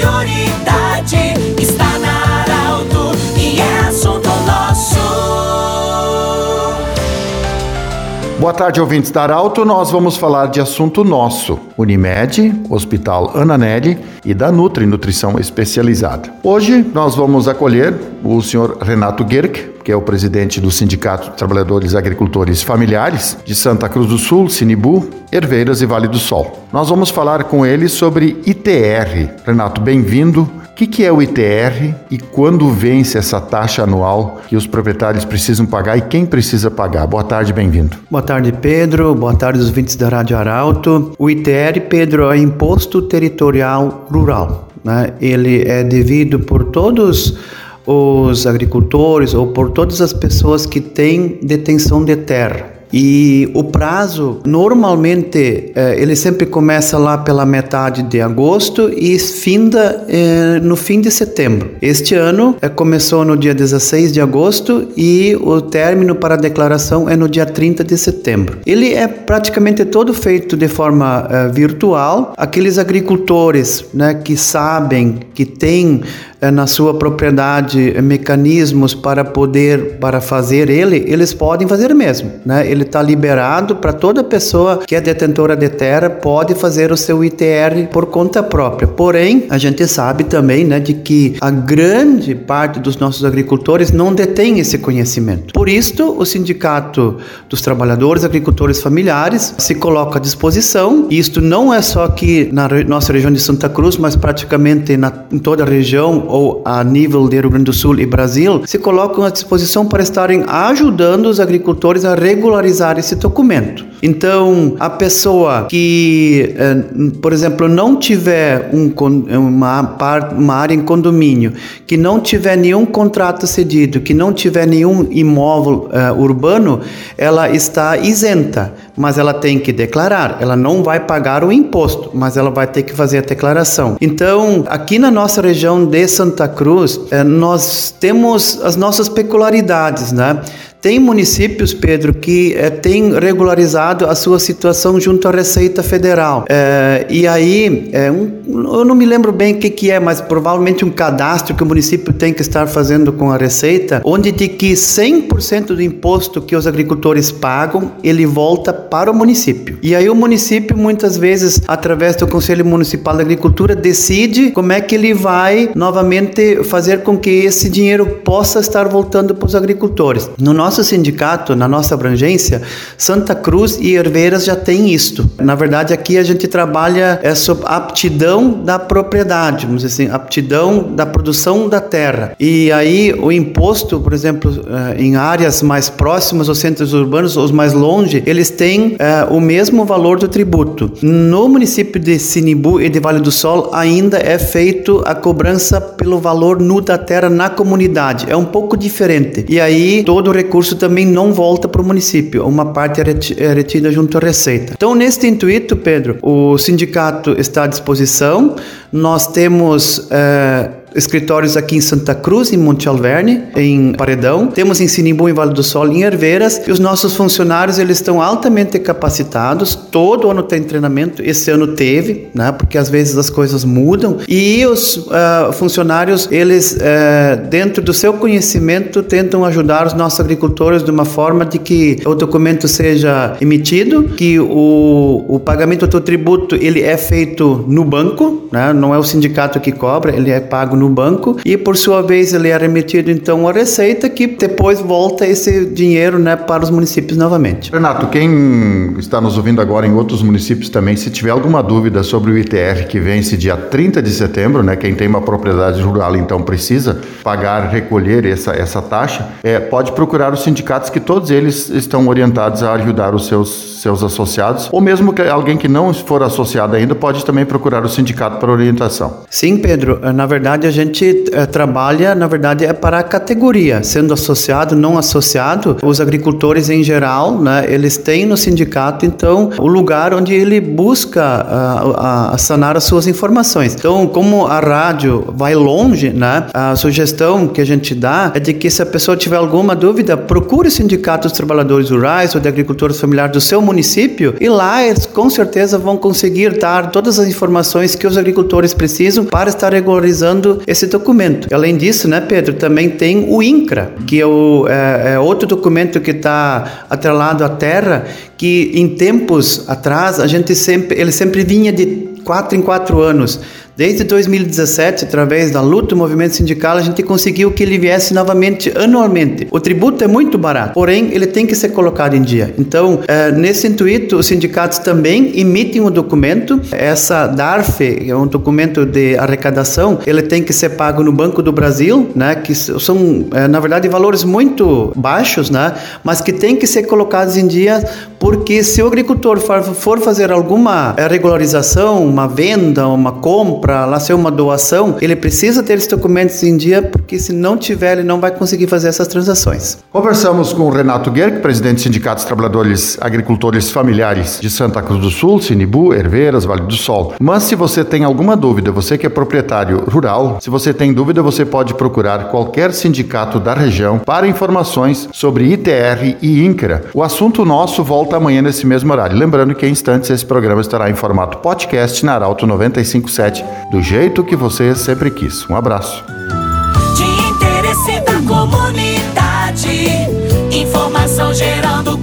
prioridade está na Arauto e é assunto nosso. Boa tarde, ouvintes da Arauto. Nós vamos falar de assunto nosso: Unimed, Hospital Ananelli e da Nutri Nutrição Especializada. Hoje nós vamos acolher o senhor Renato Gerck, que é o presidente do Sindicato de Trabalhadores Agricultores Familiares de Santa Cruz do Sul, Sinibu, Herveiras e Vale do Sol. Nós vamos falar com ele sobre ITR. Renato, bem-vindo. O que, é o ITR e quando vence essa taxa anual que os proprietários precisam pagar e quem precisa pagar? Boa tarde, bem-vindo. Boa tarde, Pedro. Boa tarde, os ouvintes da Rádio Arauto. O ITR, Pedro, é Imposto Territorial Rural. Né? Ele é devido por todos os agricultores ou por todas as pessoas que têm detenção de terra. E o prazo, normalmente, eh, ele sempre começa lá pela metade de agosto e finda eh, no fim de setembro. Este ano eh, começou no dia 16 de agosto e o término para a declaração é no dia 30 de setembro. Ele é praticamente todo feito de forma virtual. Aqueles agricultores né, que sabem, que têm na sua propriedade mecanismos para poder para fazer ele, eles podem fazer mesmo, né? Ele está liberado para toda pessoa que é detentora de terra pode fazer o seu ITR por conta própria. Porém, a gente sabe também, né, de que a grande parte dos nossos agricultores não detém esse conhecimento. Por isso, o sindicato dos trabalhadores agricultores familiares se coloca à disposição. Isto não é só aqui na nossa região de Santa Cruz, mas praticamente na, em toda a região ou a nível de Rio Grande do Sul e Brasil, se colocam à disposição para estarem ajudando os agricultores a regularizar esse documento. Então, a pessoa que, eh, por exemplo, não tiver um, uma, uma área em condomínio, que não tiver nenhum contrato cedido, que não tiver nenhum imóvel uh, urbano, ela está isenta, mas ela tem que declarar. Ela não vai pagar o imposto, mas ela vai ter que fazer a declaração. Então, aqui na nossa região de Santa Cruz, uh, nós temos as nossas peculiaridades, né? Tem municípios, Pedro, que é, têm regularizado a sua situação junto à Receita Federal. É, e aí, é, um, eu não me lembro bem o que, que é, mas provavelmente um cadastro que o município tem que estar fazendo com a Receita, onde de que 100% do imposto que os agricultores pagam, ele volta para o município. E aí o município, muitas vezes, através do Conselho Municipal da Agricultura, decide como é que ele vai novamente fazer com que esse dinheiro possa estar voltando para os agricultores. No nosso nosso sindicato, na nossa abrangência, Santa Cruz e Herveiras já tem isto. Na verdade, aqui a gente trabalha é sobre aptidão da propriedade, vamos dizer assim, aptidão da produção da terra. E aí o imposto, por exemplo, eh, em áreas mais próximas aos centros urbanos, os mais longe, eles têm é, o mesmo valor do tributo. No município de Sinibu e de Vale do Sol ainda é feito a cobrança pelo valor nu da terra na comunidade. É um pouco diferente. E aí todo o recurso recurso também não volta para o município, uma parte é retida junto à Receita. Então, neste intuito, Pedro, o sindicato está à disposição, nós temos. É, escritórios aqui em Santa Cruz, em Monte Alverne, em Paredão. Temos em Sinimbu, em Vale do Sol, em Herveiras. E os nossos funcionários, eles estão altamente capacitados. Todo ano tem treinamento. Esse ano teve, né? Porque às vezes as coisas mudam. E os uh, funcionários, eles, uh, dentro do seu conhecimento, tentam ajudar os nossos agricultores de uma forma de que o documento seja emitido, que o, o pagamento do tributo, ele é feito no banco, né? Não é o sindicato que cobra, ele é pago no banco e por sua vez ele é remetido então à Receita que depois volta esse dinheiro né, para os municípios novamente. Renato, quem está nos ouvindo agora em outros municípios também, se tiver alguma dúvida sobre o ITR que vence dia 30 de setembro, né, quem tem uma propriedade rural então precisa pagar, recolher essa, essa taxa, é, pode procurar os sindicatos que todos eles estão orientados a ajudar os seus, seus associados, ou mesmo que alguém que não for associado ainda pode também procurar o sindicato para orientação. Sim, Pedro, na verdade a gente é, trabalha, na verdade, é para a categoria, sendo associado, não associado, os agricultores em geral, né, eles têm no sindicato, então, o lugar onde ele busca a, a, a sanar as suas informações. Então, como a rádio vai longe, né, a sugestão que a gente dá é de que se a pessoa tiver alguma dúvida, procure o sindicato dos trabalhadores rurais ou de agricultores familiares do seu município e lá eles com certeza vão conseguir dar todas as informações que os agricultores precisam para estar regularizando esse documento. Além disso, né, Pedro, também tem o INCRA, que é, o, é, é outro documento que está atrelado à terra, que em tempos atrás a gente sempre, ele sempre vinha de quatro em quatro anos. Desde 2017, através da luta do movimento sindical, a gente conseguiu que ele viesse novamente anualmente. O tributo é muito barato, porém ele tem que ser colocado em dia. Então, é, nesse intuito, os sindicatos também emitem um documento. Essa DARF, é um documento de arrecadação, ele tem que ser pago no Banco do Brasil, né? Que são, é, na verdade, valores muito baixos, né? Mas que tem que ser colocados em dia, porque se o agricultor for, for fazer alguma regularização, uma venda, uma compra para lá ser uma doação, ele precisa ter esses documentos em dia, porque se não tiver, ele não vai conseguir fazer essas transações. Conversamos com o Renato Guerque, presidente do Sindicato dos Trabalhadores Agricultores Familiares de Santa Cruz do Sul, Sinibu, Herveiras, Vale do Sol. Mas se você tem alguma dúvida, você que é proprietário rural, se você tem dúvida, você pode procurar qualquer sindicato da região para informações sobre ITR e INCRA. O assunto nosso volta amanhã nesse mesmo horário. Lembrando que em instantes esse programa estará em formato podcast na Arauto 957 do jeito que você sempre quis. Um abraço. De interesse da comunidade, informação gerando